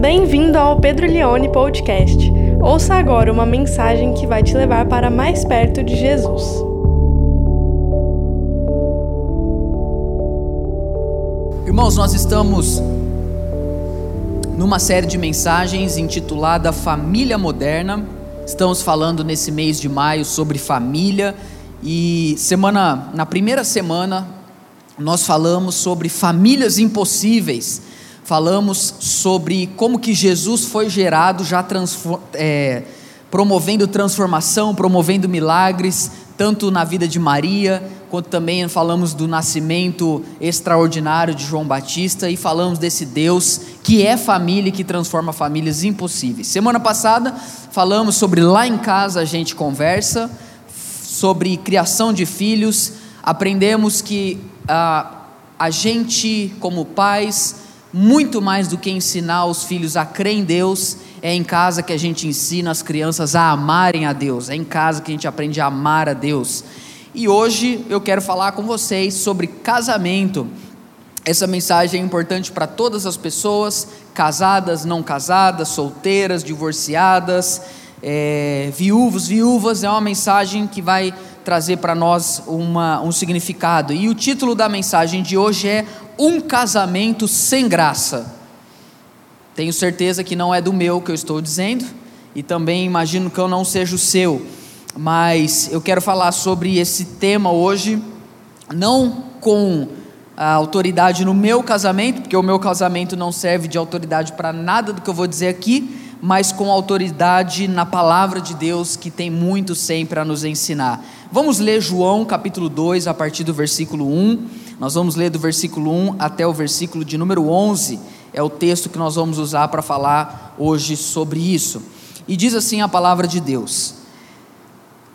Bem-vindo ao Pedro Leone Podcast. Ouça agora uma mensagem que vai te levar para mais perto de Jesus. Irmãos, nós estamos numa série de mensagens intitulada Família Moderna. Estamos falando nesse mês de maio sobre família e semana na primeira semana nós falamos sobre famílias impossíveis falamos sobre como que Jesus foi gerado, já é, promovendo transformação, promovendo milagres, tanto na vida de Maria, quanto também falamos do nascimento extraordinário de João Batista e falamos desse Deus que é família e que transforma famílias impossíveis. Semana passada falamos sobre lá em casa a gente conversa, sobre criação de filhos, aprendemos que ah, a gente, como pais, muito mais do que ensinar os filhos a crer em Deus, é em casa que a gente ensina as crianças a amarem a Deus, é em casa que a gente aprende a amar a Deus. E hoje eu quero falar com vocês sobre casamento. Essa mensagem é importante para todas as pessoas, casadas, não casadas, solteiras, divorciadas, é, viúvos, viúvas. É uma mensagem que vai trazer para nós uma, um significado. E o título da mensagem de hoje é Um Casamento Sem Graça. Tenho certeza que não é do meu que eu estou dizendo, e também imagino que eu não seja o seu, mas eu quero falar sobre esse tema hoje, não com a autoridade no meu casamento, porque o meu casamento não serve de autoridade para nada do que eu vou dizer aqui, mas com autoridade na palavra de Deus, que tem muito sempre a nos ensinar. Vamos ler João capítulo 2, a partir do versículo 1. Nós vamos ler do versículo 1 até o versículo de número 11. É o texto que nós vamos usar para falar hoje sobre isso. E diz assim a palavra de Deus: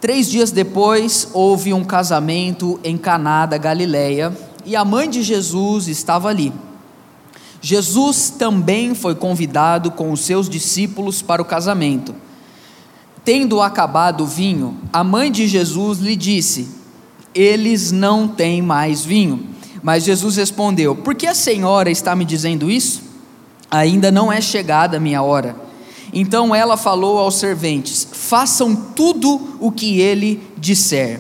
Três dias depois houve um casamento em Caná da Galileia, e a mãe de Jesus estava ali. Jesus também foi convidado com os seus discípulos para o casamento. Tendo acabado o vinho, a mãe de Jesus lhe disse: Eles não têm mais vinho. Mas Jesus respondeu: Por que a senhora está me dizendo isso? Ainda não é chegada a minha hora. Então ela falou aos serventes: Façam tudo o que ele disser.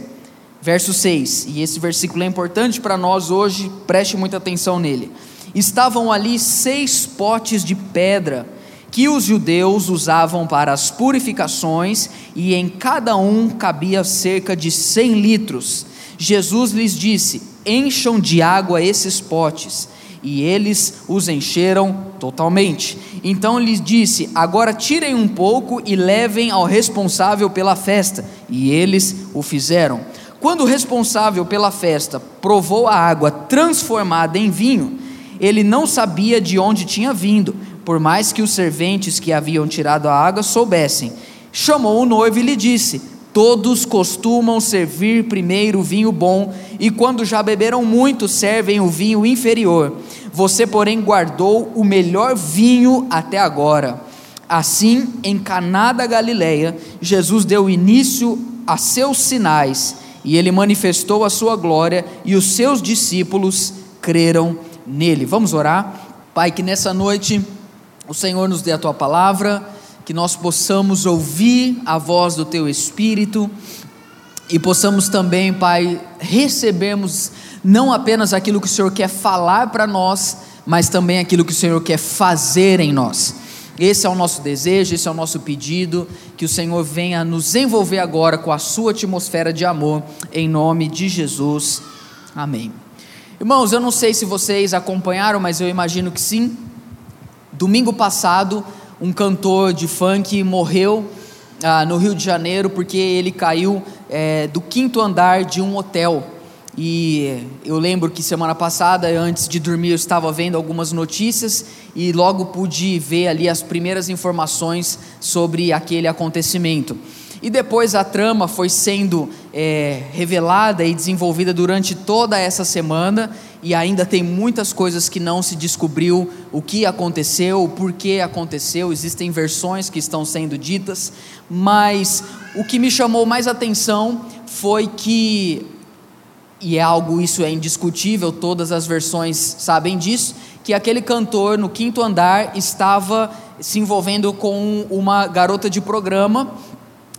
Verso 6, e esse versículo é importante para nós hoje, preste muita atenção nele estavam ali seis potes de pedra que os judeus usavam para as purificações, e em cada um cabia cerca de cem litros. Jesus lhes disse: Encham de água esses potes. E eles os encheram totalmente. Então lhes disse: Agora tirem um pouco e levem ao responsável pela festa. E eles o fizeram. Quando o responsável pela festa provou a água transformada em vinho, ele não sabia de onde tinha vindo, por mais que os serventes que haviam tirado a água soubessem. Chamou o noivo e lhe disse: Todos costumam servir primeiro o vinho bom, e quando já beberam muito, servem o vinho inferior. Você, porém, guardou o melhor vinho até agora. Assim, em Caná da Galileia, Jesus deu início a seus sinais, e ele manifestou a sua glória, e os seus discípulos creram nele. Vamos orar? Pai, que nessa noite o Senhor nos dê a tua palavra, que nós possamos ouvir a voz do teu Espírito e possamos também, Pai, recebermos não apenas aquilo que o Senhor quer falar para nós, mas também aquilo que o Senhor quer fazer em nós. Esse é o nosso desejo, esse é o nosso pedido, que o Senhor venha nos envolver agora com a sua atmosfera de amor, em nome de Jesus. Amém. Irmãos, eu não sei se vocês acompanharam, mas eu imagino que sim. Domingo passado, um cantor de funk morreu ah, no Rio de Janeiro porque ele caiu é, do quinto andar de um hotel. E eu lembro que semana passada, antes de dormir, eu estava vendo algumas notícias e logo pude ver ali as primeiras informações sobre aquele acontecimento. E depois a trama foi sendo é, revelada e desenvolvida durante toda essa semana, e ainda tem muitas coisas que não se descobriu o que aconteceu, o porquê aconteceu, existem versões que estão sendo ditas, mas o que me chamou mais atenção foi que, e é algo, isso é indiscutível, todas as versões sabem disso, que aquele cantor no quinto andar estava se envolvendo com uma garota de programa,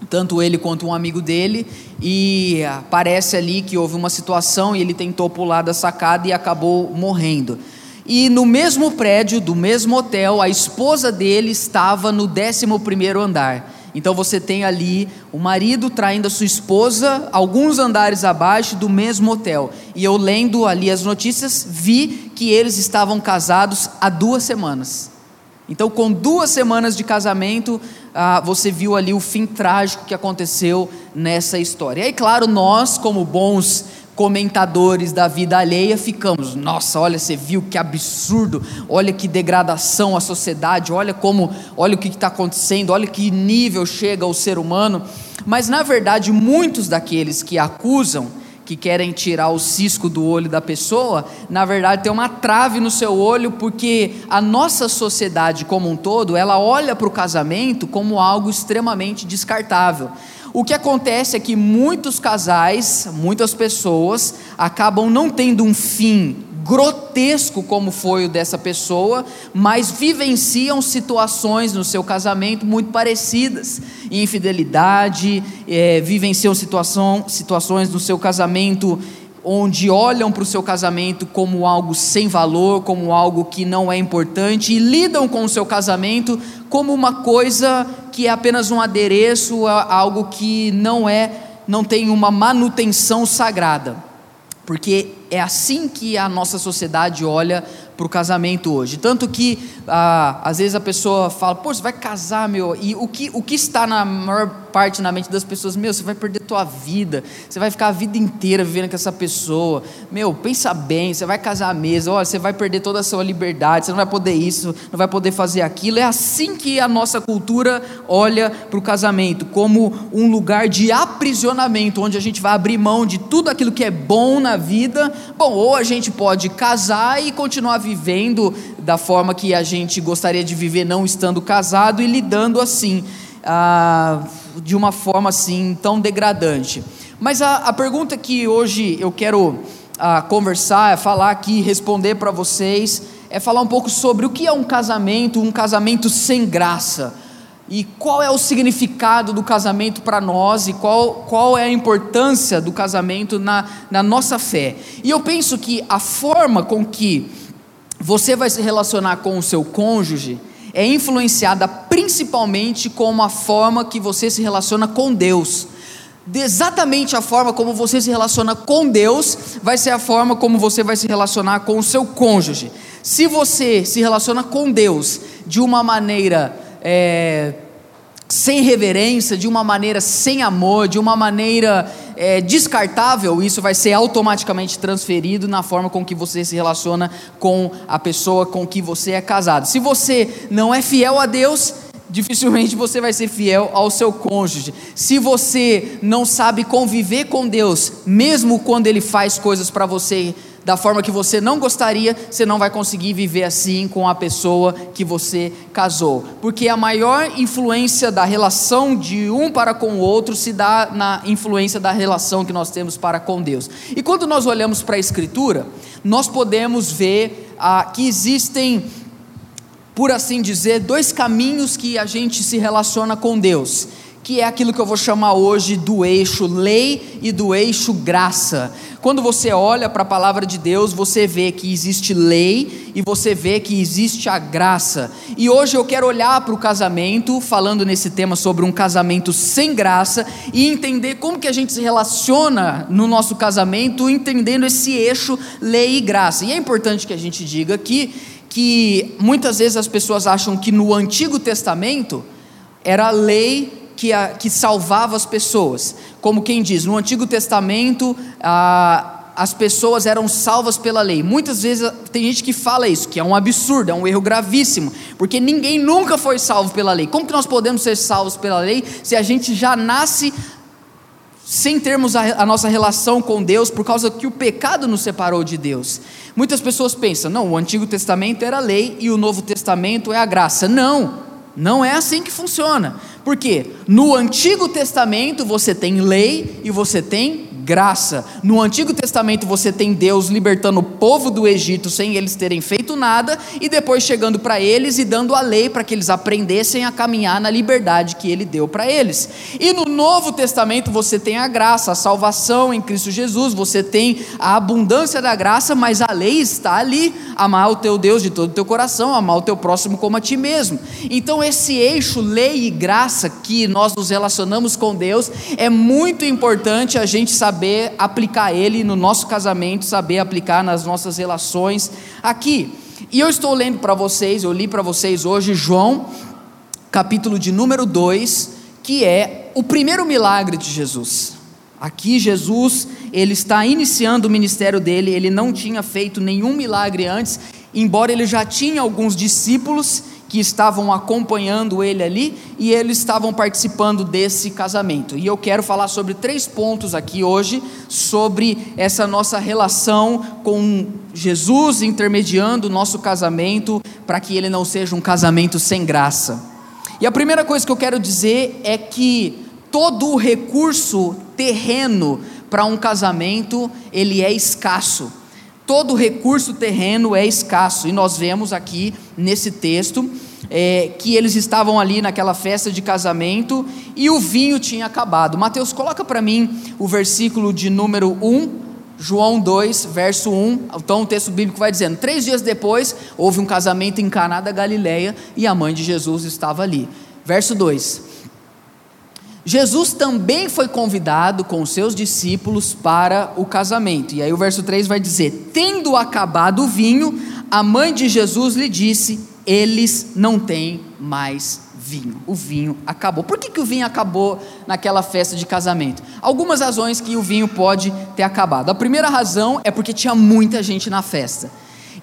tanto ele quanto um amigo dele, e parece ali que houve uma situação e ele tentou pular da sacada e acabou morrendo. E no mesmo prédio, do mesmo hotel, a esposa dele estava no 11 primeiro andar. Então você tem ali o marido traindo a sua esposa alguns andares abaixo do mesmo hotel. E eu lendo ali as notícias, vi que eles estavam casados há duas semanas. Então, com duas semanas de casamento, ah, você viu ali o fim trágico que aconteceu nessa história. E aí, claro, nós, como bons comentadores da vida alheia ficamos, nossa, olha, você viu que absurdo, olha que degradação a sociedade, olha como, olha o que está acontecendo, olha que nível chega o ser humano. Mas na verdade, muitos daqueles que acusam, que querem tirar o cisco do olho da pessoa, na verdade tem uma trave no seu olho, porque a nossa sociedade como um todo, ela olha para o casamento como algo extremamente descartável. O que acontece é que muitos casais, muitas pessoas, acabam não tendo um fim grotesco como foi o dessa pessoa, mas vivenciam situações no seu casamento muito parecidas. Infidelidade, é, vivenciam situação, situações no seu casamento onde olham para o seu casamento como algo sem valor, como algo que não é importante e lidam com o seu casamento como uma coisa que é apenas um adereço algo que não é, não tem uma manutenção sagrada. Porque é assim que a nossa sociedade olha para o casamento hoje. Tanto que ah, às vezes a pessoa fala, pô, você vai casar, meu, e o que, o que está na maior parte na mente das pessoas, meu, você vai perder tua vida, você vai ficar a vida inteira vivendo com essa pessoa, meu, pensa bem, você vai casar mesmo, olha, você vai perder toda a sua liberdade, você não vai poder isso, não vai poder fazer aquilo. É assim que a nossa cultura olha para o casamento, como um lugar de aprisionamento, onde a gente vai abrir mão de tudo aquilo que é bom na vida. Bom, ou a gente pode casar e continuar vivendo da forma que a gente gostaria de viver, não estando casado e lidando assim, ah, de uma forma assim tão degradante. Mas a, a pergunta que hoje eu quero ah, conversar, é falar aqui, responder para vocês, é falar um pouco sobre o que é um casamento, um casamento sem graça. E qual é o significado do casamento para nós e qual, qual é a importância do casamento na, na nossa fé. E eu penso que a forma com que você vai se relacionar com o seu cônjuge é influenciada principalmente com a forma que você se relaciona com Deus. Exatamente a forma como você se relaciona com Deus vai ser a forma como você vai se relacionar com o seu cônjuge. Se você se relaciona com Deus de uma maneira é, sem reverência, de uma maneira sem amor, de uma maneira é, descartável, isso vai ser automaticamente transferido na forma com que você se relaciona com a pessoa com que você é casado. Se você não é fiel a Deus, dificilmente você vai ser fiel ao seu cônjuge. Se você não sabe conviver com Deus, mesmo quando Ele faz coisas para você da forma que você não gostaria, você não vai conseguir viver assim com a pessoa que você casou. Porque a maior influência da relação de um para com o outro se dá na influência da relação que nós temos para com Deus. E quando nós olhamos para a Escritura, nós podemos ver ah, que existem, por assim dizer, dois caminhos que a gente se relaciona com Deus que é aquilo que eu vou chamar hoje do eixo lei e do eixo graça. Quando você olha para a palavra de Deus, você vê que existe lei e você vê que existe a graça. E hoje eu quero olhar para o casamento, falando nesse tema sobre um casamento sem graça e entender como que a gente se relaciona no nosso casamento, entendendo esse eixo lei e graça. E é importante que a gente diga aqui que muitas vezes as pessoas acham que no Antigo Testamento era lei que, a, que salvava as pessoas. Como quem diz, no Antigo Testamento, as pessoas eram salvas pela lei. Muitas vezes tem gente que fala isso, que é um absurdo, é um erro gravíssimo, porque ninguém nunca foi salvo pela lei. Como que nós podemos ser salvos pela lei se a gente já nasce sem termos a, a, nossa relação com Deus, por causa que o pecado nos separou de Deus. Muitas pessoas pensam, não, o Antigo Testamento era a lei e o Novo Testamento é a graça. Não, não é assim que funciona. Porque no Antigo Testamento você tem lei e você tem graça. No Antigo Testamento você tem Deus libertando o povo do Egito sem eles terem feito nada e depois chegando para eles e dando a lei para que eles aprendessem a caminhar na liberdade que ele deu para eles. E no Novo Testamento você tem a graça, a salvação em Cristo Jesus, você tem a abundância da graça, mas a lei está ali: amar o teu Deus de todo o teu coração, amar o teu próximo como a ti mesmo. Então esse eixo lei e graça que nós nos relacionamos com Deus é muito importante a gente saber aplicar ele no nosso casamento, saber aplicar nas nossas relações aqui. E eu estou lendo para vocês, eu li para vocês hoje João, capítulo de número 2, que é o primeiro milagre de Jesus. Aqui Jesus, ele está iniciando o ministério dele, ele não tinha feito nenhum milagre antes, embora ele já tinha alguns discípulos que estavam acompanhando ele ali e eles estavam participando desse casamento. E eu quero falar sobre três pontos aqui hoje, sobre essa nossa relação com Jesus intermediando o nosso casamento, para que ele não seja um casamento sem graça. E a primeira coisa que eu quero dizer é que todo o recurso terreno para um casamento, ele é escasso todo recurso terreno é escasso, e nós vemos aqui nesse texto é, que eles estavam ali naquela festa de casamento e o vinho tinha acabado. Mateus, coloca para mim o versículo de número 1, João 2, verso 1. Então o texto bíblico vai dizendo: Três dias depois houve um casamento em Caná da Galileia e a mãe de Jesus estava ali. Verso 2. Jesus também foi convidado com os seus discípulos para o casamento. E aí o verso 3 vai dizer: Tendo acabado o vinho, a mãe de Jesus lhe disse: Eles não têm mais vinho. O vinho acabou. Por que, que o vinho acabou naquela festa de casamento? Algumas razões que o vinho pode ter acabado. A primeira razão é porque tinha muita gente na festa.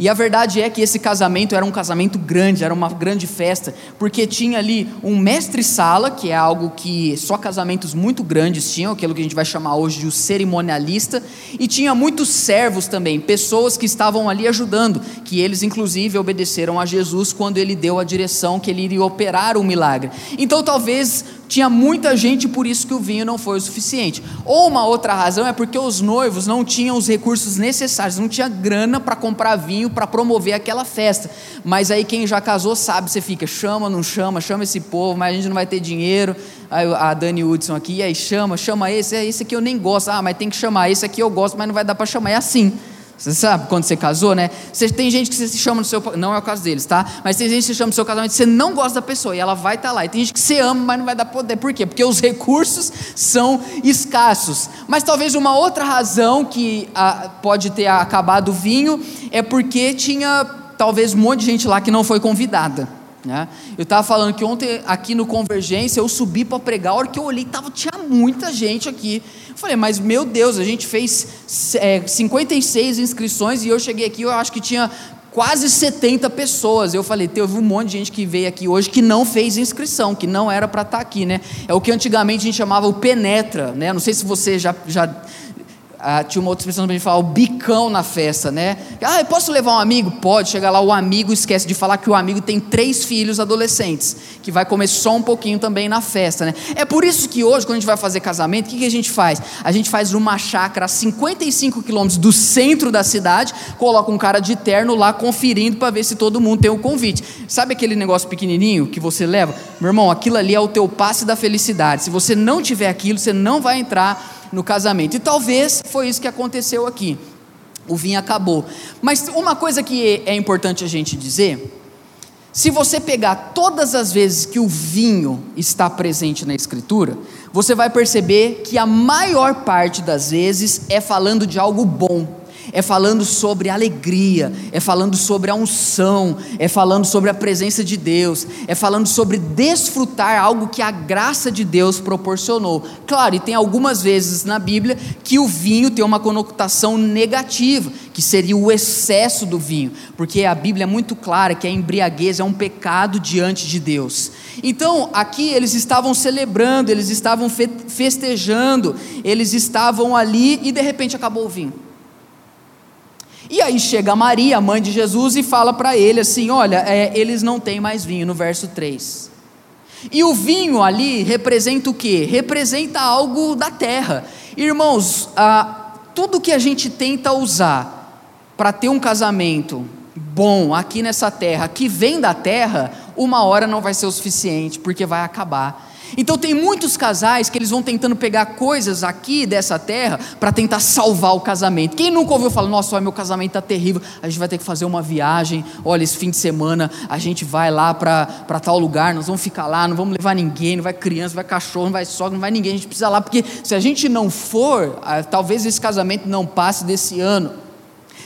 E a verdade é que esse casamento era um casamento grande, era uma grande festa, porque tinha ali um mestre-sala, que é algo que só casamentos muito grandes tinham, aquilo que a gente vai chamar hoje de o cerimonialista, e tinha muitos servos também, pessoas que estavam ali ajudando, que eles inclusive obedeceram a Jesus quando ele deu a direção que ele iria operar o milagre. Então talvez tinha muita gente, por isso que o vinho não foi o suficiente. Ou uma outra razão é porque os noivos não tinham os recursos necessários, não tinha grana para comprar vinho para promover aquela festa. Mas aí quem já casou sabe, você fica, chama, não chama, chama esse povo, mas a gente não vai ter dinheiro. Aí a Dani Hudson aqui, e aí chama, chama esse, é esse aqui eu nem gosto. Ah, mas tem que chamar, esse aqui eu gosto, mas não vai dar para chamar. É assim. Você sabe quando você casou, né? Você tem gente que você se chama no seu. Não é o caso deles, tá? Mas tem gente que se chama no seu casamento, você não gosta da pessoa e ela vai estar tá lá. E tem gente que você ama, mas não vai dar poder. Por quê? Porque os recursos são escassos. Mas talvez uma outra razão que ah, pode ter acabado o vinho é porque tinha talvez um monte de gente lá que não foi convidada. Né? Eu estava falando que ontem aqui no Convergência eu subi para pregar, a hora que eu olhei tava, tinha muita gente aqui. Eu falei, mas meu Deus, a gente fez é, 56 inscrições e eu cheguei aqui, eu acho que tinha quase 70 pessoas. Eu falei, teve um monte de gente que veio aqui hoje que não fez inscrição, que não era para estar tá aqui, né? É o que antigamente a gente chamava o penetra, né? Não sei se você já, já ah, tinha uma outra expressão para gente falar, o bicão na festa, né? Ah, eu posso levar um amigo? Pode. Chega lá, o amigo esquece de falar que o amigo tem três filhos adolescentes, que vai comer só um pouquinho também na festa, né? É por isso que hoje, quando a gente vai fazer casamento, o que, que a gente faz? A gente faz uma chácara a 55 quilômetros do centro da cidade, coloca um cara de terno lá conferindo para ver se todo mundo tem o um convite. Sabe aquele negócio pequenininho que você leva? Meu irmão, aquilo ali é o teu passe da felicidade. Se você não tiver aquilo, você não vai entrar no casamento. E talvez foi isso que aconteceu aqui. O vinho acabou. Mas uma coisa que é importante a gente dizer: se você pegar todas as vezes que o vinho está presente na Escritura, você vai perceber que a maior parte das vezes é falando de algo bom é falando sobre alegria, é falando sobre a unção, é falando sobre a presença de Deus, é falando sobre desfrutar algo que a graça de Deus proporcionou. Claro, e tem algumas vezes na Bíblia que o vinho tem uma conotação negativa, que seria o excesso do vinho, porque a Bíblia é muito clara que a embriaguez é um pecado diante de Deus. Então, aqui eles estavam celebrando, eles estavam festejando, eles estavam ali e de repente acabou o vinho. E aí chega Maria, mãe de Jesus, e fala para ele assim: Olha, é, eles não têm mais vinho, no verso 3. E o vinho ali representa o que? Representa algo da terra, Irmãos, ah, tudo que a gente tenta usar para ter um casamento bom aqui nessa terra, que vem da terra, uma hora não vai ser o suficiente, porque vai acabar. Então tem muitos casais que eles vão tentando pegar coisas aqui dessa terra para tentar salvar o casamento. Quem nunca ouviu falar, nossa, olha, meu casamento está terrível, a gente vai ter que fazer uma viagem, olha, esse fim de semana a gente vai lá para tal lugar, nós vamos ficar lá, não vamos levar ninguém, não vai criança, não vai cachorro, não vai sogra, não vai ninguém, a gente precisa lá, porque se a gente não for, talvez esse casamento não passe desse ano.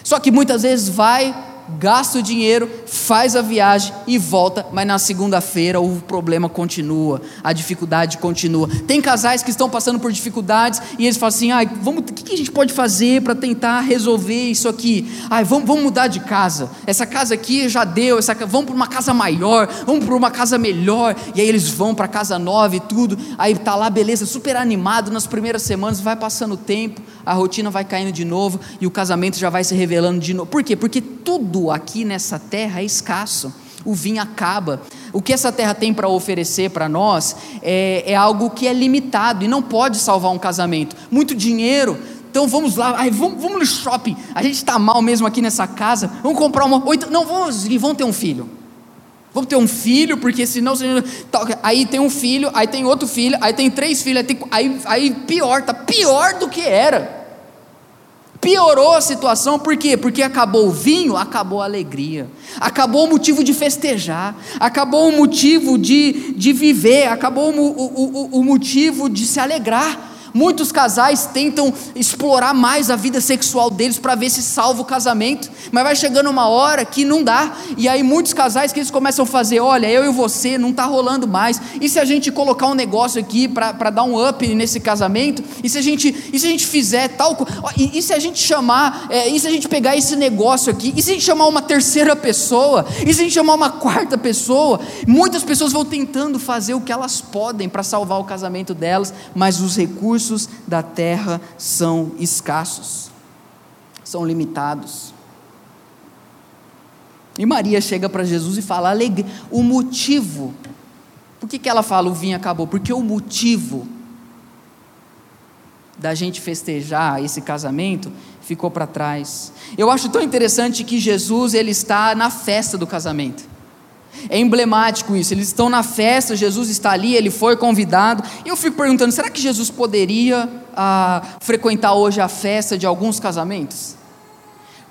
Só que muitas vezes vai gasta o dinheiro, faz a viagem e volta, mas na segunda-feira o problema continua, a dificuldade continua. Tem casais que estão passando por dificuldades e eles falam assim: ah, vamos, o que a gente pode fazer para tentar resolver isso aqui? Ai, vamos, vamos mudar de casa. Essa casa aqui já deu, essa, vamos para uma casa maior, vamos para uma casa melhor. E aí eles vão para casa nova e tudo. Aí tá lá, beleza, super animado nas primeiras semanas, vai passando o tempo, a rotina vai caindo de novo e o casamento já vai se revelando de novo. Por quê? Porque tudo aqui nessa terra é escasso. O vinho acaba. O que essa terra tem para oferecer para nós é, é, algo que é limitado e não pode salvar um casamento. Muito dinheiro. Então vamos lá, ai, vamos, vamos no shopping. A gente está mal mesmo aqui nessa casa. Vamos comprar uma. Oito, não, vamos e vamos ter um filho. Vamos ter um filho, porque senão. Aí tem um filho, aí tem outro filho, aí tem três filhos, aí, tem, aí, aí pior, tá pior do que era piorou a situação, por quê? Porque acabou o vinho, acabou a alegria, acabou o motivo de festejar, acabou o motivo de, de viver, acabou o, o, o, o motivo de se alegrar. Muitos casais tentam explorar mais a vida sexual deles para ver se salva o casamento, mas vai chegando uma hora que não dá. E aí muitos casais que eles começam a fazer, olha, eu e você não está rolando mais. E se a gente colocar um negócio aqui para dar um up nesse casamento? E se a gente, e se a gente fizer tal, e, e se a gente chamar, é, e se a gente pegar esse negócio aqui? E se a gente chamar uma terceira pessoa? E se a gente chamar uma quarta pessoa? Muitas pessoas vão tentando fazer o que elas podem para salvar o casamento delas, mas os recursos recursos da terra são escassos, são limitados. E Maria chega para Jesus e fala alegria, o motivo. Por que, que ela fala o vinho acabou? Porque o motivo da gente festejar esse casamento ficou para trás. Eu acho tão interessante que Jesus ele está na festa do casamento. É emblemático isso. Eles estão na festa, Jesus está ali, ele foi convidado. E eu fico perguntando: será que Jesus poderia ah, frequentar hoje a festa de alguns casamentos?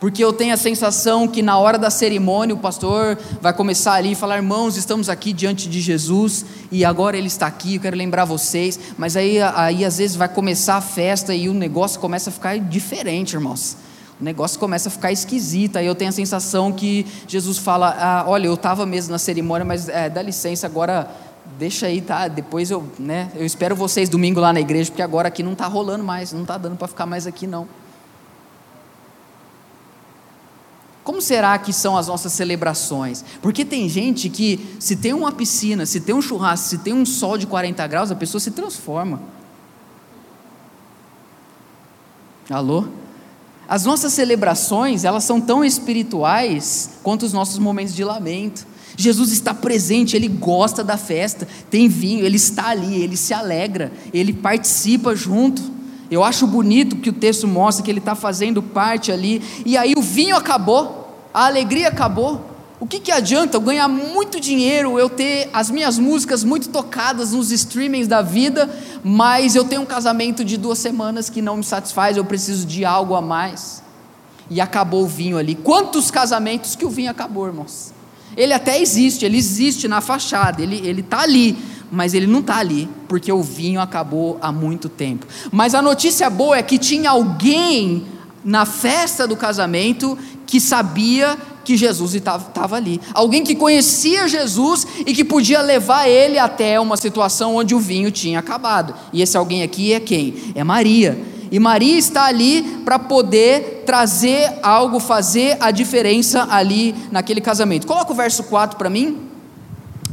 Porque eu tenho a sensação que na hora da cerimônia o pastor vai começar ali e falar: irmãos, estamos aqui diante de Jesus e agora ele está aqui, eu quero lembrar vocês. Mas aí, aí às vezes vai começar a festa e o negócio começa a ficar diferente, irmãos o negócio começa a ficar esquisito. Aí eu tenho a sensação que Jesus fala: ah, Olha, eu estava mesmo na cerimônia, mas é, dá licença, agora deixa aí, tá? Depois eu, né? Eu espero vocês domingo lá na igreja, porque agora aqui não está rolando mais, não está dando para ficar mais aqui não. Como será que são as nossas celebrações? Porque tem gente que, se tem uma piscina, se tem um churrasco, se tem um sol de 40 graus, a pessoa se transforma. Alô? As nossas celebrações, elas são tão espirituais quanto os nossos momentos de lamento. Jesus está presente, ele gosta da festa, tem vinho, ele está ali, ele se alegra, ele participa junto. Eu acho bonito que o texto mostra que ele está fazendo parte ali, e aí o vinho acabou, a alegria acabou, o que, que adianta eu ganhar muito dinheiro, eu ter as minhas músicas muito tocadas nos streamings da vida, mas eu tenho um casamento de duas semanas que não me satisfaz, eu preciso de algo a mais. E acabou o vinho ali. Quantos casamentos que o vinho acabou, irmãos? Ele até existe, ele existe na fachada, ele está ali, mas ele não está ali, porque o vinho acabou há muito tempo. Mas a notícia boa é que tinha alguém na festa do casamento que sabia que Jesus estava ali. Alguém que conhecia Jesus e que podia levar ele até uma situação onde o vinho tinha acabado. E esse alguém aqui é quem? É Maria. E Maria está ali para poder trazer algo, fazer a diferença ali naquele casamento. Coloca o verso 4 para mim.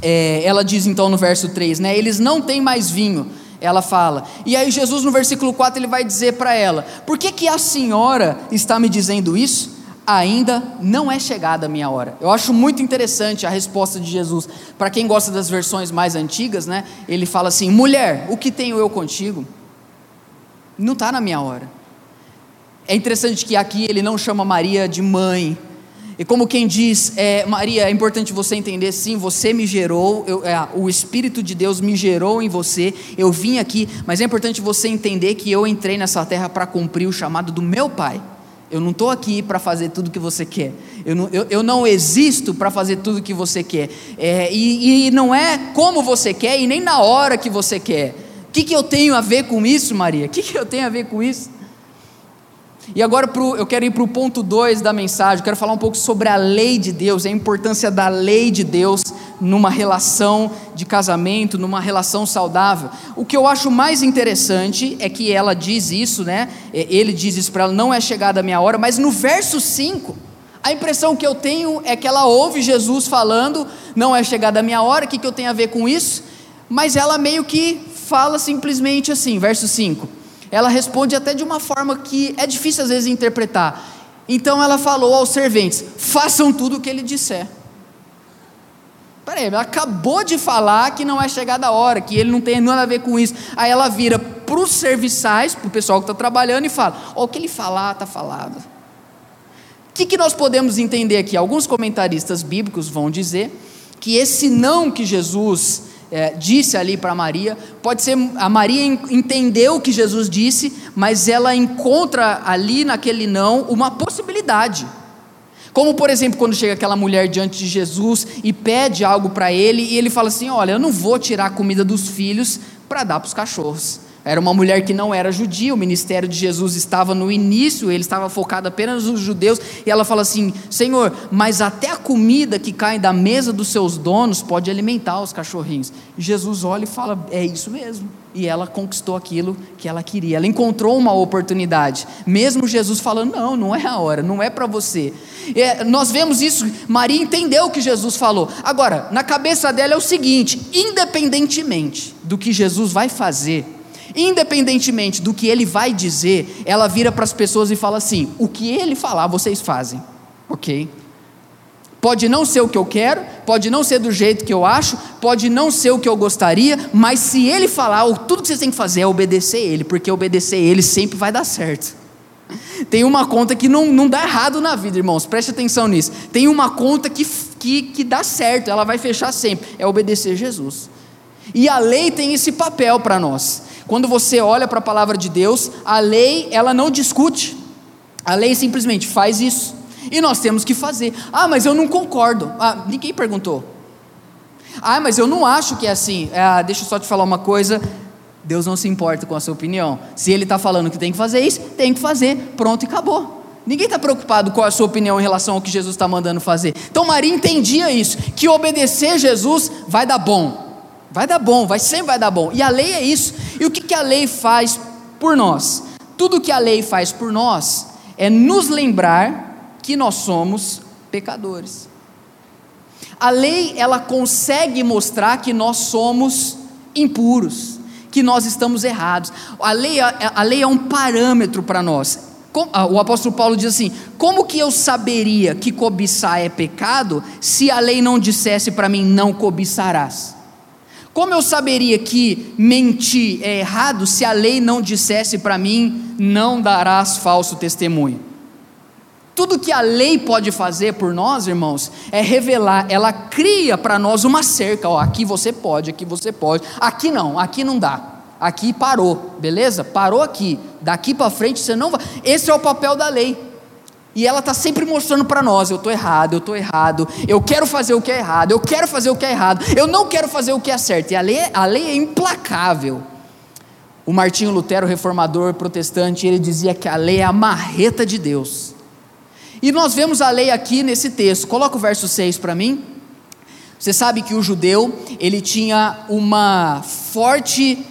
É, ela diz então no verso 3, né? Eles não têm mais vinho ela fala. E aí Jesus no versículo 4 ele vai dizer para ela: "Por que que a senhora está me dizendo isso? Ainda não é chegada a minha hora. Eu acho muito interessante a resposta de Jesus. Para quem gosta das versões mais antigas, né? Ele fala assim: mulher, o que tenho eu contigo? Não está na minha hora. É interessante que aqui ele não chama Maria de mãe. E como quem diz, é, Maria, é importante você entender, sim, você me gerou, eu, é, o Espírito de Deus me gerou em você, eu vim aqui, mas é importante você entender que eu entrei nessa terra para cumprir o chamado do meu Pai. Eu não estou aqui para fazer tudo o que você quer. Eu não, eu, eu não existo para fazer tudo o que você quer. É, e, e, não é como você quer e nem na hora que você quer. O que, que eu tenho a ver com isso, Maria? O que, que eu tenho a ver com isso? E agora pro, eu quero ir para o ponto 2 da mensagem, eu quero falar um pouco sobre a lei de Deus, a importância da lei de Deus numa relação de casamento, numa relação saudável. O que eu acho mais interessante é que ela diz isso, né? Ele diz isso para ela, não é chegada a minha hora, mas no verso 5, a impressão que eu tenho é que ela ouve Jesus falando, não é chegada a minha hora, o que, que eu tenho a ver com isso? Mas ela meio que fala simplesmente assim, verso 5 ela responde até de uma forma que é difícil às vezes interpretar. Então ela falou aos serventes: façam tudo o que ele disser. Peraí, ela acabou de falar que não é chegada a hora, que ele não tem nada a ver com isso. Aí ela vira para os serviçais, para o pessoal que está trabalhando, e fala: o que ele falar, está falado. O que, que nós podemos entender aqui? Alguns comentaristas bíblicos vão dizer que esse não que Jesus é, disse ali para Maria. Pode ser a Maria entendeu o que Jesus disse, mas ela encontra ali naquele não uma possibilidade. Como por exemplo, quando chega aquela mulher diante de Jesus e pede algo para ele, e ele fala assim: Olha, eu não vou tirar a comida dos filhos para dar para os cachorros. Era uma mulher que não era judia, o ministério de Jesus estava no início, ele estava focado apenas nos judeus, e ela fala assim: Senhor, mas até a comida que cai da mesa dos seus donos pode alimentar os cachorrinhos. Jesus olha e fala: É isso mesmo. E ela conquistou aquilo que ela queria, ela encontrou uma oportunidade, mesmo Jesus falando: Não, não é a hora, não é para você. É, nós vemos isso, Maria entendeu o que Jesus falou. Agora, na cabeça dela é o seguinte: independentemente do que Jesus vai fazer, Independentemente do que ele vai dizer, ela vira para as pessoas e fala assim: o que ele falar, vocês fazem, ok? Pode não ser o que eu quero, pode não ser do jeito que eu acho, pode não ser o que eu gostaria, mas se ele falar, tudo que vocês têm que fazer é obedecer ele, porque obedecer ele sempre vai dar certo. Tem uma conta que não, não dá errado na vida, irmãos, preste atenção nisso. Tem uma conta que, que, que dá certo, ela vai fechar sempre, é obedecer Jesus. E a lei tem esse papel para nós. Quando você olha para a palavra de Deus, a lei, ela não discute. A lei simplesmente faz isso. E nós temos que fazer. Ah, mas eu não concordo. Ah, ninguém perguntou. Ah, mas eu não acho que é assim. Ah, deixa eu só te falar uma coisa. Deus não se importa com a sua opinião. Se Ele está falando que tem que fazer isso, tem que fazer. Pronto e acabou. Ninguém está preocupado com a sua opinião em relação ao que Jesus está mandando fazer. Então Maria entendia isso, que obedecer Jesus vai dar bom. Vai dar bom, vai sempre vai dar bom. E a lei é isso. E o que, que a lei faz por nós? Tudo que a lei faz por nós é nos lembrar que nós somos pecadores. A lei, ela consegue mostrar que nós somos impuros, que nós estamos errados. A lei, a, a lei é um parâmetro para nós. Ah, o apóstolo Paulo diz assim: Como que eu saberia que cobiçar é pecado se a lei não dissesse para mim, não cobiçarás? Como eu saberia que mentir é errado se a lei não dissesse para mim, não darás falso testemunho? Tudo que a lei pode fazer por nós, irmãos, é revelar, ela cria para nós uma cerca, ó, aqui você pode, aqui você pode, aqui não, aqui não dá. Aqui parou, beleza? Parou aqui. Daqui para frente você não vai. Esse é o papel da lei. E ela está sempre mostrando para nós: eu estou errado, eu estou errado, eu quero fazer o que é errado, eu quero fazer o que é errado, eu não quero fazer o que é certo. E a lei, a lei é implacável. O Martinho Lutero, reformador protestante, ele dizia que a lei é a marreta de Deus. E nós vemos a lei aqui nesse texto. Coloca o verso 6 para mim. Você sabe que o judeu, ele tinha uma forte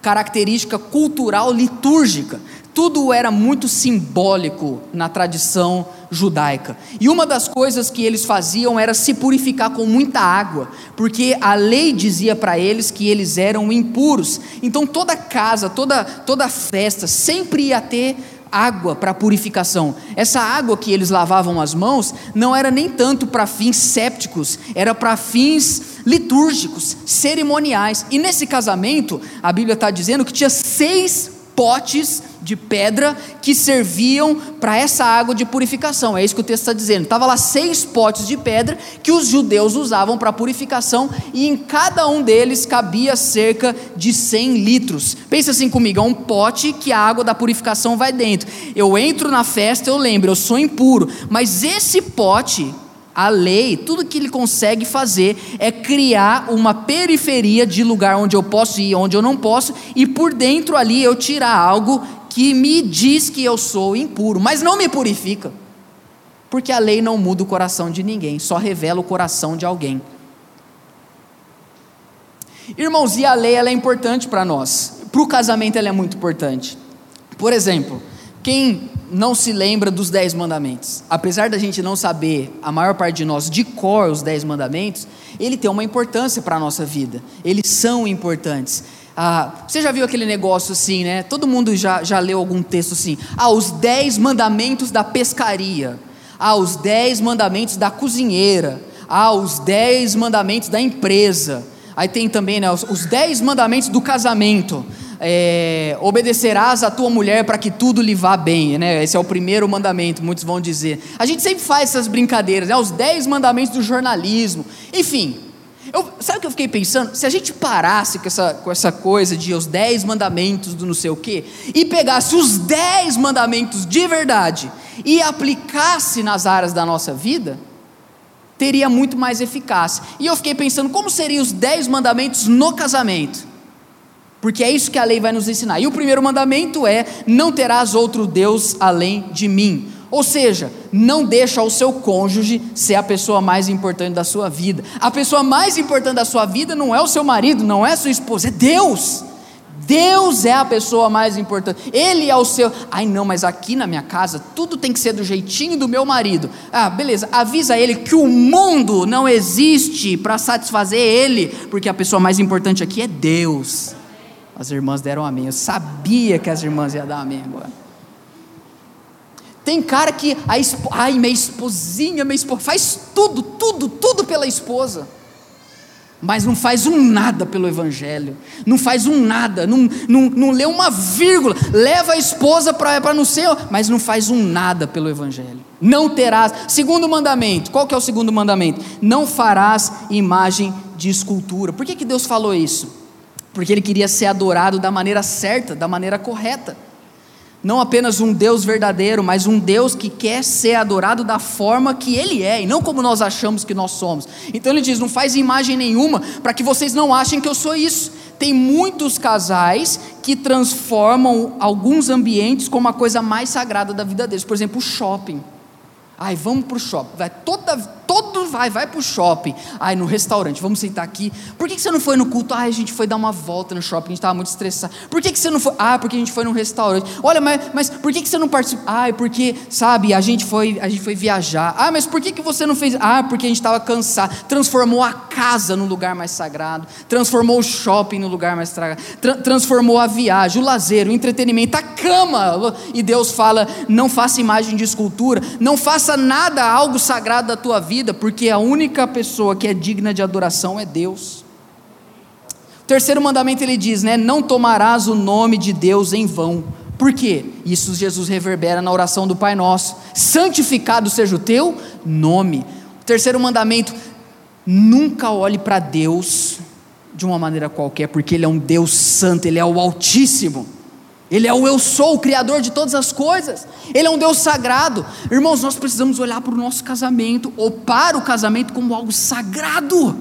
característica cultural litúrgica tudo era muito simbólico na tradição judaica. E uma das coisas que eles faziam era se purificar com muita água, porque a lei dizia para eles que eles eram impuros. Então toda casa, toda toda festa sempre ia ter água para purificação. Essa água que eles lavavam as mãos não era nem tanto para fins sépticos, era para fins litúrgicos, cerimoniais. E nesse casamento, a Bíblia está dizendo que tinha seis potes de pedra que serviam para essa água de purificação. É isso que o texto está dizendo. Estava lá seis potes de pedra que os judeus usavam para purificação e em cada um deles cabia cerca de 100 litros. Pensa assim comigo: é um pote que a água da purificação vai dentro. Eu entro na festa, eu lembro, eu sou impuro, mas esse pote a lei, tudo que ele consegue fazer é criar uma periferia de lugar onde eu posso ir, onde eu não posso, e por dentro ali eu tirar algo que me diz que eu sou impuro, mas não me purifica. Porque a lei não muda o coração de ninguém, só revela o coração de alguém. Irmãos, e a lei ela é importante para nós. Para o casamento ela é muito importante. Por exemplo, quem não se lembra dos dez mandamentos. Apesar da gente não saber, a maior parte de nós, de cor os dez mandamentos, ele tem uma importância para a nossa vida. Eles são importantes. Ah, você já viu aquele negócio assim, né? Todo mundo já, já leu algum texto assim. Ah, os dez mandamentos da pescaria. Ah, os dez mandamentos da cozinheira. Ah, os dez mandamentos da empresa. Aí tem também né, os, os dez mandamentos do casamento é, obedecerás a tua mulher para que tudo lhe vá bem, né? Esse é o primeiro mandamento, muitos vão dizer. A gente sempre faz essas brincadeiras, né? Os dez mandamentos do jornalismo, enfim. Eu, sabe o que eu fiquei pensando? Se a gente parasse com essa, com essa coisa de os dez mandamentos do não sei o quê, e pegasse os dez mandamentos de verdade e aplicasse nas áreas da nossa vida, teria muito mais eficácia. E eu fiquei pensando, como seriam os dez mandamentos no casamento? Porque é isso que a lei vai nos ensinar. E o primeiro mandamento é: não terás outro Deus além de mim. Ou seja, não deixa o seu cônjuge ser a pessoa mais importante da sua vida. A pessoa mais importante da sua vida não é o seu marido, não é a sua esposa, é Deus. Deus é a pessoa mais importante. Ele é o seu. Ai, não, mas aqui na minha casa tudo tem que ser do jeitinho do meu marido. Ah, beleza. Avisa ele que o mundo não existe para satisfazer ele, porque a pessoa mais importante aqui é Deus. As irmãs deram amém. Eu sabia que as irmãs iam dar amém agora. Tem cara que a ai, minha esposinha, minha esposa, faz tudo, tudo, tudo pela esposa. Mas não faz um nada pelo Evangelho, não faz um nada, não, não, não lê uma vírgula, leva a esposa para não ser, mas não faz um nada pelo Evangelho. Não terás, segundo mandamento, qual que é o segundo mandamento? Não farás imagem de escultura. Por que, que Deus falou isso? Porque ele queria ser adorado da maneira certa, da maneira correta. Não apenas um Deus verdadeiro, mas um Deus que quer ser adorado da forma que Ele é, e não como nós achamos que nós somos. Então ele diz: não faz imagem nenhuma, para que vocês não achem que eu sou isso. Tem muitos casais que transformam alguns ambientes como a coisa mais sagrada da vida deles. Por exemplo, o shopping. Ai, vamos para o shopping. Vai toda, todo vai, vai para o shopping. Ai, no restaurante, vamos sentar aqui. Por que, que você não foi no culto? Ai, a gente foi dar uma volta no shopping, a gente estava muito estressado. Por que, que você não foi? Ah, porque a gente foi no restaurante. Olha, mas, mas por que, que você não participou? Ai, porque, sabe, a gente foi, a gente foi viajar. Ah, mas por que, que você não fez? Ah, porque a gente estava cansado. Transformou a casa no lugar mais sagrado. Transformou o shopping no lugar mais sagrado. Tra transformou a viagem, o lazer, o entretenimento, a cama. E Deus fala: não faça imagem de escultura, não faça nada algo sagrado da tua vida, porque a única pessoa que é digna de adoração é Deus. O terceiro mandamento ele diz, né? Não tomarás o nome de Deus em vão. Por quê? Isso Jesus reverbera na oração do Pai Nosso. Santificado seja o teu nome. O terceiro mandamento, nunca olhe para Deus de uma maneira qualquer, porque Ele é um Deus santo, Ele é o Altíssimo. Ele é o eu sou, o Criador de todas as coisas. Ele é um Deus sagrado. Irmãos, nós precisamos olhar para o nosso casamento, ou para o casamento, como algo sagrado.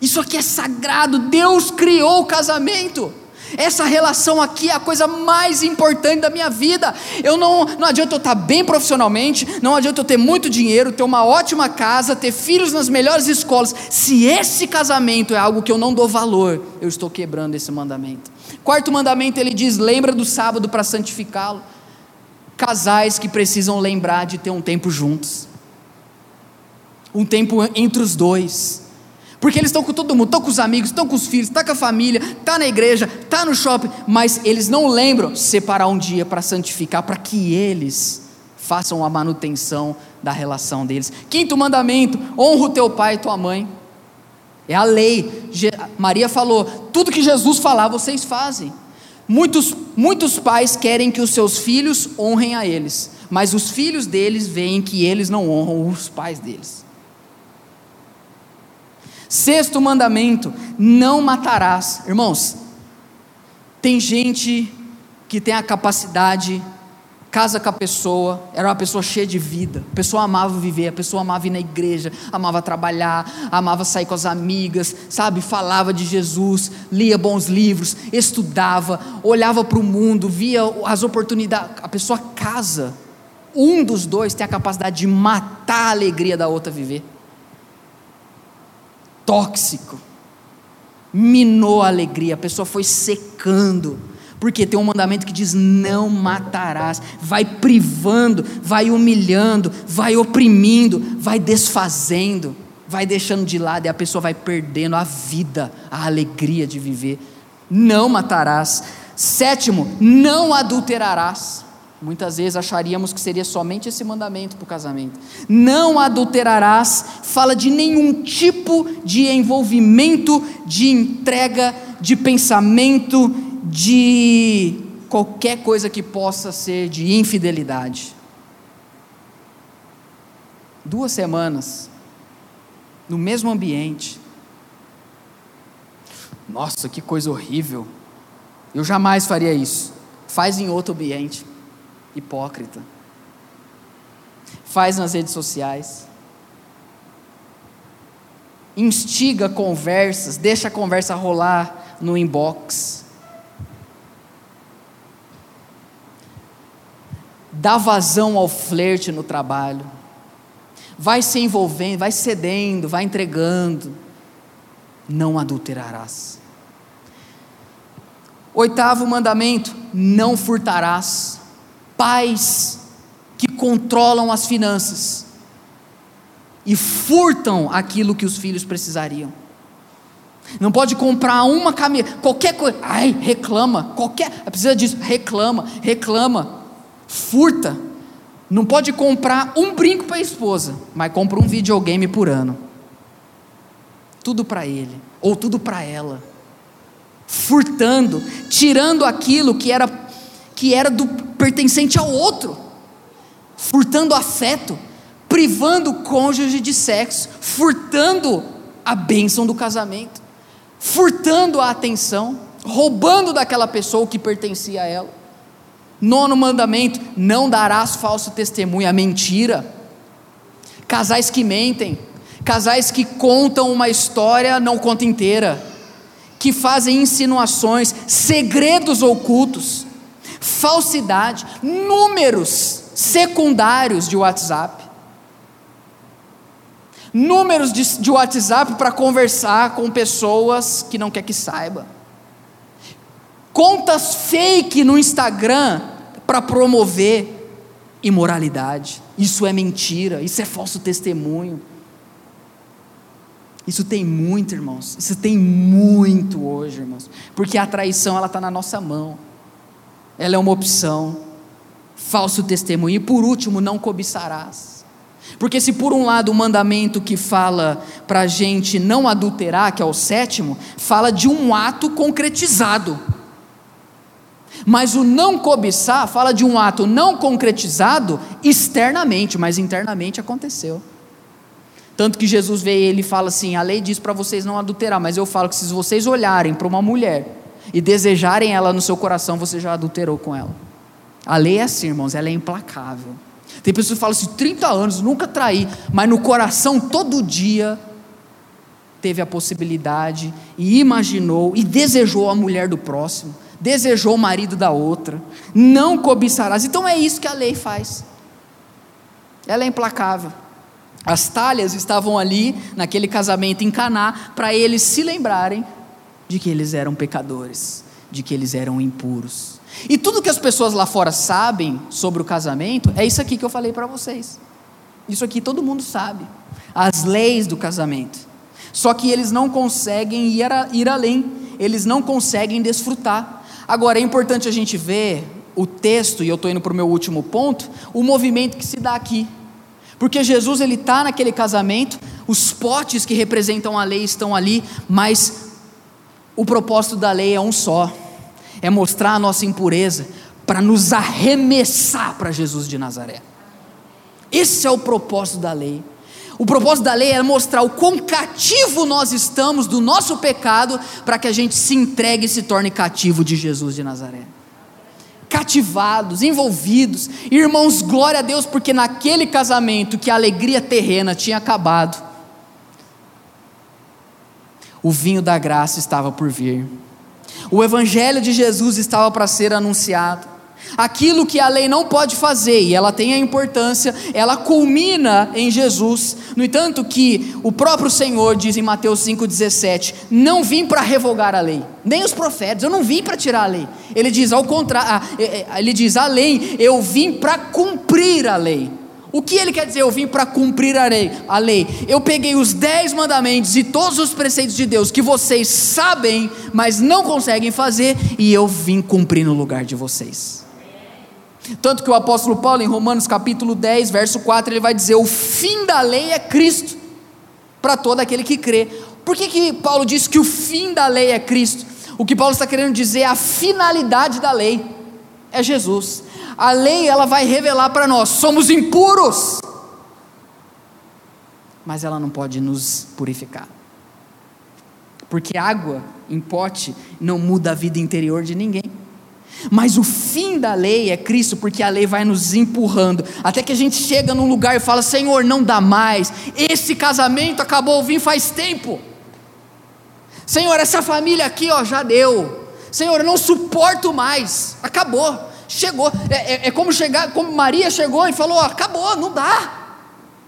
Isso aqui é sagrado. Deus criou o casamento. Essa relação aqui é a coisa mais importante da minha vida. Eu não, não adianta eu estar bem profissionalmente, não adianta eu ter muito dinheiro, ter uma ótima casa, ter filhos nas melhores escolas. Se esse casamento é algo que eu não dou valor, eu estou quebrando esse mandamento. Quarto mandamento ele diz: lembra do sábado para santificá-lo. Casais que precisam lembrar de ter um tempo juntos, um tempo entre os dois. Porque eles estão com todo mundo, estão com os amigos, estão com os filhos, estão tá com a família, está na igreja, está no shopping, mas eles não lembram separar um dia para santificar, para que eles façam a manutenção da relação deles. Quinto mandamento: honra o teu pai e tua mãe. É a lei. Maria falou: tudo que Jesus falar, vocês fazem. Muitos, muitos pais querem que os seus filhos honrem a eles, mas os filhos deles veem que eles não honram os pais deles. Sexto mandamento: não matarás. Irmãos, tem gente que tem a capacidade casa com a pessoa, era uma pessoa cheia de vida, a pessoa amava viver, a pessoa amava ir na igreja, amava trabalhar, amava sair com as amigas, sabe, falava de Jesus, lia bons livros, estudava, olhava para o mundo, via as oportunidades, a pessoa casa, um dos dois tem a capacidade de matar a alegria da outra viver, tóxico, minou a alegria, a pessoa foi secando, porque tem um mandamento que diz: não matarás. Vai privando, vai humilhando, vai oprimindo, vai desfazendo, vai deixando de lado e a pessoa vai perdendo a vida, a alegria de viver. Não matarás. Sétimo, não adulterarás. Muitas vezes acharíamos que seria somente esse mandamento para o casamento. Não adulterarás, fala de nenhum tipo de envolvimento, de entrega, de pensamento, de qualquer coisa que possa ser de infidelidade. Duas semanas, no mesmo ambiente. Nossa, que coisa horrível. Eu jamais faria isso. Faz em outro ambiente. Hipócrita. Faz nas redes sociais. Instiga conversas, deixa a conversa rolar no inbox dá vazão ao flerte no trabalho, vai se envolvendo, vai cedendo, vai entregando, não adulterarás. Oitavo mandamento: não furtarás. Pais que controlam as finanças e furtam aquilo que os filhos precisariam. Não pode comprar uma camisa, qualquer coisa, ai, reclama, qualquer, precisa disso, reclama, reclama furta, não pode comprar um brinco para a esposa, mas compra um videogame por ano. Tudo para ele, ou tudo para ela. Furtando, tirando aquilo que era que era do pertencente ao outro. Furtando afeto, privando o cônjuge de sexo, furtando a bênção do casamento, furtando a atenção, roubando daquela pessoa o que pertencia a ela. Nono mandamento: não darás falso testemunho, a mentira. Casais que mentem, casais que contam uma história, não conta inteira, que fazem insinuações, segredos ocultos, falsidade, números secundários de WhatsApp. Números de, de WhatsApp para conversar com pessoas que não quer que saiba contas fake no Instagram para promover imoralidade. Isso é mentira, isso é falso testemunho. Isso tem muito, irmãos. Isso tem muito hoje, irmãos. Porque a traição ela está na nossa mão. Ela é uma opção. Falso testemunho. E por último, não cobiçarás. Porque se por um lado o mandamento que fala para a gente não adulterar, que é o sétimo, fala de um ato concretizado. Mas o não cobiçar fala de um ato não concretizado externamente, mas internamente aconteceu. Tanto que Jesus e ele fala assim: a lei diz para vocês não adulterar, mas eu falo que se vocês olharem para uma mulher e desejarem ela no seu coração, você já adulterou com ela. A lei é assim, irmãos, ela é implacável. Tem pessoas que falam assim: 30 anos, nunca traí, mas no coração todo dia teve a possibilidade e imaginou e desejou a mulher do próximo desejou o marido da outra, não cobiçarás. Então é isso que a lei faz. Ela é implacável. As talhas estavam ali naquele casamento em Caná para eles se lembrarem de que eles eram pecadores, de que eles eram impuros. E tudo que as pessoas lá fora sabem sobre o casamento é isso aqui que eu falei para vocês. Isso aqui todo mundo sabe. As leis do casamento. Só que eles não conseguem ir, a, ir além, eles não conseguem desfrutar. Agora, é importante a gente ver o texto, e eu estou indo para o meu último ponto, o movimento que se dá aqui. Porque Jesus ele está naquele casamento, os potes que representam a lei estão ali, mas o propósito da lei é um só. é mostrar a nossa impureza para nos arremessar para Jesus de Nazaré. Esse é o propósito da lei. O propósito da lei é mostrar o quão cativo nós estamos do nosso pecado para que a gente se entregue e se torne cativo de Jesus de Nazaré. Cativados, envolvidos, irmãos, glória a Deus, porque naquele casamento que a alegria terrena tinha acabado, o vinho da graça estava por vir, o evangelho de Jesus estava para ser anunciado, Aquilo que a lei não pode fazer, e ela tem a importância, ela culmina em Jesus. No entanto, que o próprio Senhor diz em Mateus 5,17: Não vim para revogar a lei, nem os profetas, eu não vim para tirar a lei. Ele diz ao contrário, ele diz: Além, eu vim para cumprir a lei. O que ele quer dizer? Eu vim para cumprir a lei, a lei. Eu peguei os dez mandamentos e todos os preceitos de Deus que vocês sabem, mas não conseguem fazer, e eu vim cumprir no lugar de vocês. Tanto que o apóstolo Paulo, em Romanos capítulo 10, verso 4, ele vai dizer: O fim da lei é Cristo, para todo aquele que crê. Por que, que Paulo diz que o fim da lei é Cristo? O que Paulo está querendo dizer é a finalidade da lei, é Jesus. A lei ela vai revelar para nós: somos impuros, mas ela não pode nos purificar. Porque água em pote não muda a vida interior de ninguém. Mas o fim da lei é Cristo, porque a lei vai nos empurrando, até que a gente chega num lugar e fala: Senhor, não dá mais, esse casamento acabou, vim faz tempo. Senhor, essa família aqui ó, já deu. Senhor, eu não suporto mais, acabou, chegou. É, é, é como chegar, como Maria chegou e falou: acabou, não dá.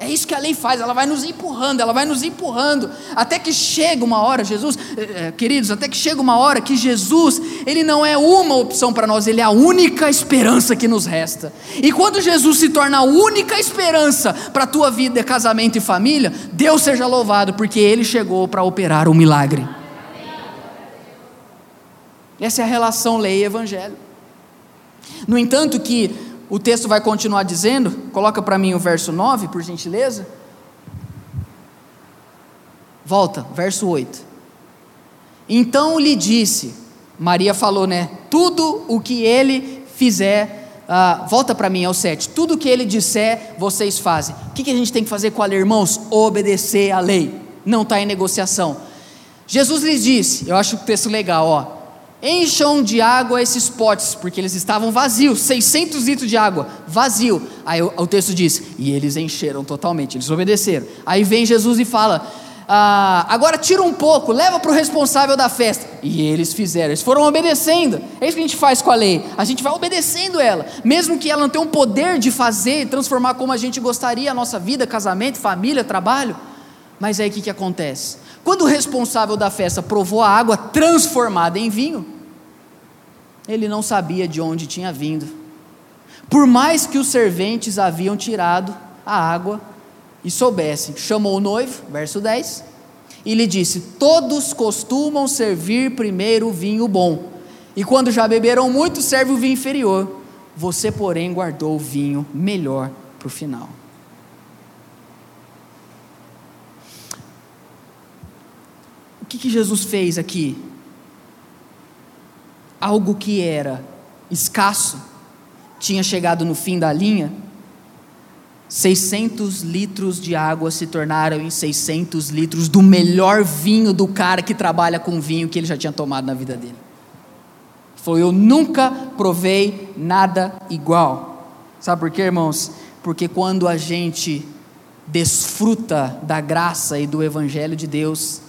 É isso que a lei faz, ela vai nos empurrando, ela vai nos empurrando, até que chega uma hora, Jesus, eh, eh, queridos, até que chega uma hora que Jesus, ele não é uma opção para nós, ele é a única esperança que nos resta. E quando Jesus se torna a única esperança para a tua vida, casamento e família, Deus seja louvado, porque ele chegou para operar o um milagre. Essa é a relação lei e evangelho. No entanto, que o texto vai continuar dizendo, coloca para mim o verso 9, por gentileza. Volta, verso 8. Então lhe disse, Maria falou, né? Tudo o que ele fizer, uh, volta para mim, é o 7. Tudo o que ele disser, vocês fazem. O que, que a gente tem que fazer com a lei, irmãos? Obedecer à lei. Não está em negociação. Jesus lhes disse, eu acho o texto legal, ó. Encham de água esses potes, porque eles estavam vazios 600 litros de água, vazio. Aí o, texto diz: e eles encheram totalmente, eles obedeceram. Aí vem Jesus e fala: ah, agora tira um pouco, leva para o responsável da festa. E eles fizeram, eles foram obedecendo. É isso que a gente faz com a lei. A gente vai obedecendo ela, mesmo que ela não tenha um poder de fazer, transformar como a gente gostaria a nossa vida, casamento, família, trabalho. Mas aí o que, que acontece? Quando o responsável da festa provou a água transformada em vinho, ele não sabia de onde tinha vindo. Por mais que os serventes haviam tirado a água e soubessem, chamou o noivo, verso 10, e lhe disse: Todos costumam servir primeiro o vinho bom, e quando já beberam muito, serve o vinho inferior. Você, porém, guardou o vinho melhor para o final. Que, que Jesus fez aqui? Algo que era escasso, tinha chegado no fim da linha, 600 litros de água se tornaram em 600 litros do melhor vinho do cara que trabalha com vinho que ele já tinha tomado na vida dele. Foi eu nunca provei nada igual. Sabe por quê, irmãos? Porque quando a gente desfruta da graça e do evangelho de Deus,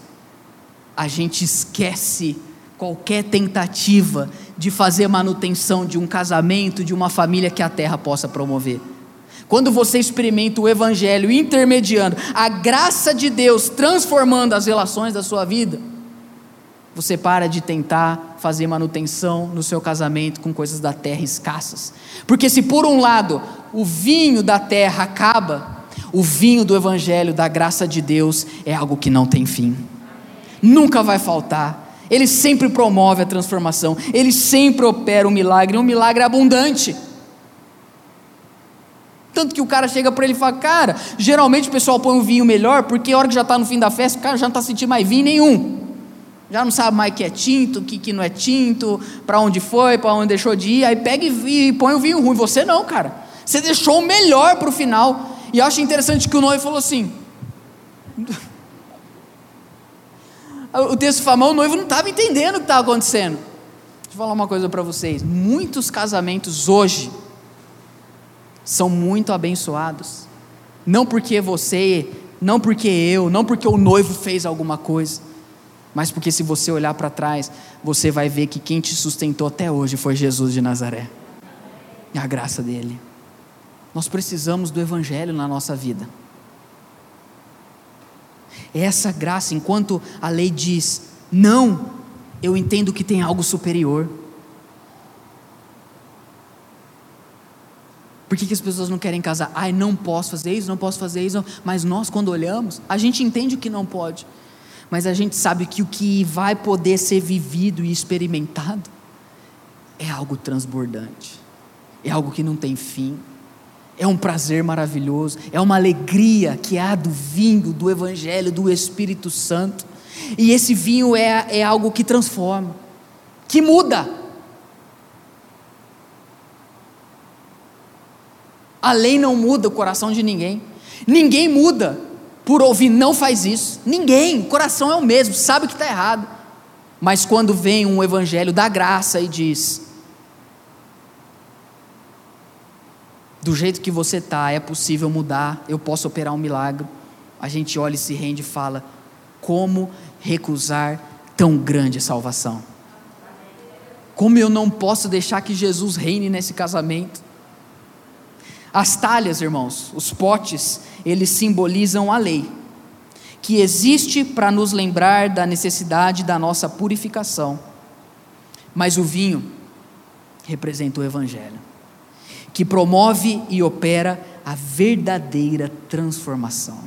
a gente esquece qualquer tentativa de fazer manutenção de um casamento, de uma família que a terra possa promover. Quando você experimenta o Evangelho intermediando, a graça de Deus transformando as relações da sua vida, você para de tentar fazer manutenção no seu casamento com coisas da terra escassas. Porque se por um lado o vinho da terra acaba, o vinho do Evangelho, da graça de Deus, é algo que não tem fim nunca vai faltar. Ele sempre promove a transformação, ele sempre opera um milagre, um milagre abundante. Tanto que o cara chega para ele e fala: Cara, geralmente o pessoal põe um vinho melhor, porque a hora que já está no fim da festa, o cara já não está sentindo mais vinho nenhum. Já não sabe mais o que é tinto, o que, que não é tinto, para onde foi, para onde deixou de ir, aí pega e, e põe o vinho ruim. Você não, cara. Você deixou o melhor para o final. E eu acho interessante que o noivo falou assim. O texto fala, o noivo não estava entendendo o que estava acontecendo. Deixa eu falar uma coisa para vocês. Muitos casamentos hoje são muito abençoados. Não porque você, não porque eu, não porque o noivo fez alguma coisa, mas porque se você olhar para trás, você vai ver que quem te sustentou até hoje foi Jesus de Nazaré. E a graça dele. Nós precisamos do evangelho na nossa vida. É essa graça, enquanto a lei diz, não, eu entendo que tem algo superior. Por que, que, as pessoas não querem casar? Ai, não posso fazer isso, não posso fazer isso. Mas nós, quando olhamos, a gente entende que não pode. Mas a gente sabe que o que vai poder ser vivido e experimentado é algo transbordante. É algo que não tem fim é um prazer maravilhoso, é uma alegria que há do vinho, do Evangelho, do Espírito Santo. E esse vinho é, é algo que transforma, que muda. A lei não muda o coração de ninguém, ninguém muda por ouvir, não faz isso, ninguém, o coração é o mesmo, sabe que está errado. Mas quando vem um Evangelho da graça e diz: do jeito que você está, é possível mudar, eu posso operar um milagre. A gente olha e se rende e fala: como recusar tão grande salvação? Como eu não posso deixar que Jesus reine nesse casamento? As talhas, irmãos, os potes, eles simbolizam a lei, que existe para nos lembrar da necessidade da nossa purificação. Mas o vinho representa o Evangelho que promove e opera a verdadeira transformação.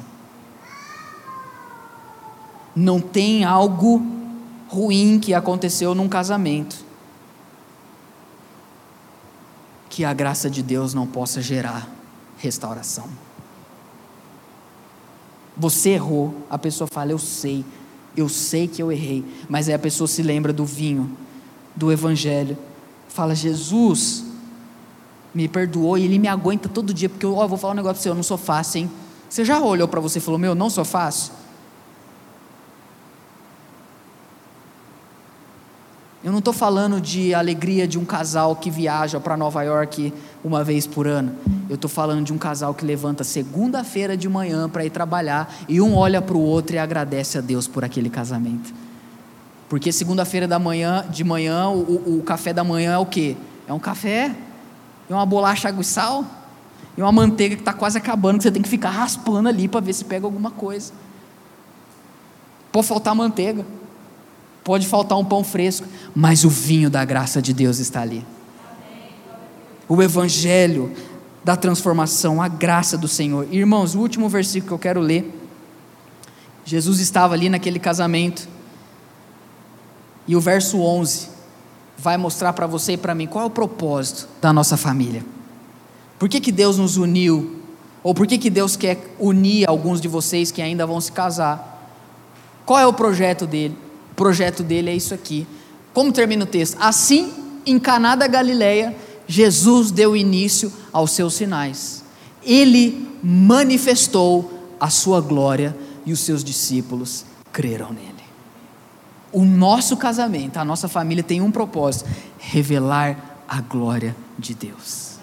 Não tem algo ruim que aconteceu num casamento que a graça de Deus não possa gerar restauração. Você errou, a pessoa fala, eu sei, eu sei que eu errei, mas aí a pessoa se lembra do vinho, do Evangelho, fala, Jesus, me perdoou e ele me aguenta todo dia, porque eu oh, vou falar um negócio para você, eu não sou fácil, hein? Você já olhou para você e falou, meu, não sou fácil? Eu não estou falando de alegria de um casal que viaja para Nova York uma vez por ano. Eu estou falando de um casal que levanta segunda-feira de manhã para ir trabalhar e um olha para o outro e agradece a Deus por aquele casamento. Porque segunda-feira da manhã, de manhã, o, o café da manhã é o quê? É um café e uma bolacha água e sal, e uma manteiga que está quase acabando, que você tem que ficar raspando ali para ver se pega alguma coisa. Pode faltar manteiga, pode faltar um pão fresco, mas o vinho da graça de Deus está ali. O Evangelho da transformação, a graça do Senhor. Irmãos, o último versículo que eu quero ler. Jesus estava ali naquele casamento, e o verso 11 vai mostrar para você e para mim qual é o propósito da nossa família. Por que, que Deus nos uniu? Ou por que, que Deus quer unir alguns de vocês que ainda vão se casar? Qual é o projeto dele? O projeto dele é isso aqui. Como termina o texto? Assim, em Caná da Galileia, Jesus deu início aos seus sinais. Ele manifestou a sua glória e os seus discípulos creram nele o nosso casamento, a nossa família tem um propósito: revelar a glória de Deus.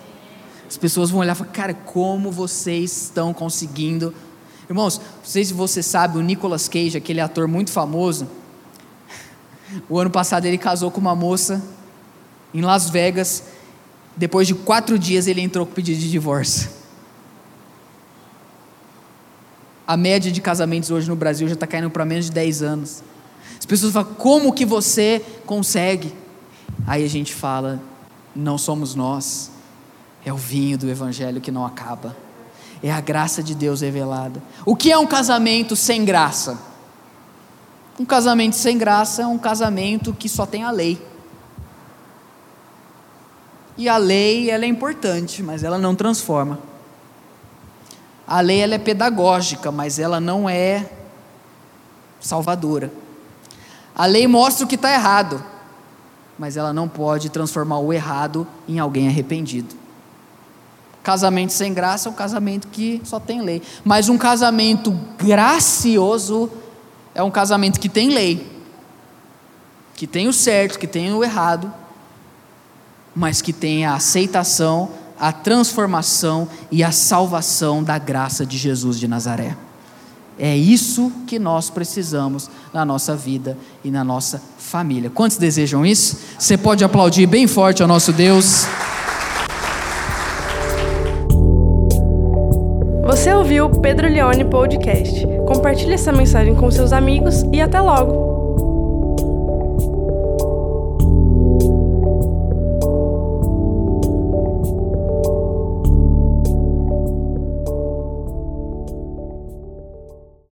As pessoas vão olhar e falar, cara, como vocês estão conseguindo. Irmãos, não sei se você sabe, o Nicolas Cage, aquele ator muito famoso, o ano passado ele casou com uma moça em Las Vegas. Depois de quatro dias ele entrou com pedido de divórcio. A média de casamentos hoje no Brasil já está caindo para menos de 10 anos. As pessoas falam, como que você consegue? Aí a gente fala, não somos nós, é o vinho do Evangelho que não acaba, é a graça de Deus revelada. O que é um casamento sem graça? Um casamento sem graça é um casamento que só tem a lei. E a lei ela é importante, mas ela não transforma. A lei ela é pedagógica, mas ela não é salvadora. A lei mostra o que está errado, mas ela não pode transformar o errado em alguém arrependido. Casamento sem graça é um casamento que só tem lei. Mas um casamento gracioso é um casamento que tem lei, que tem o certo, que tem o errado, mas que tem a aceitação, a transformação e a salvação da graça de Jesus de Nazaré. É isso que nós precisamos na nossa vida e na nossa família. Quantos desejam isso? Você pode aplaudir bem forte ao nosso Deus. Você ouviu o Pedro Leone Podcast. Compartilhe essa mensagem com seus amigos e até logo!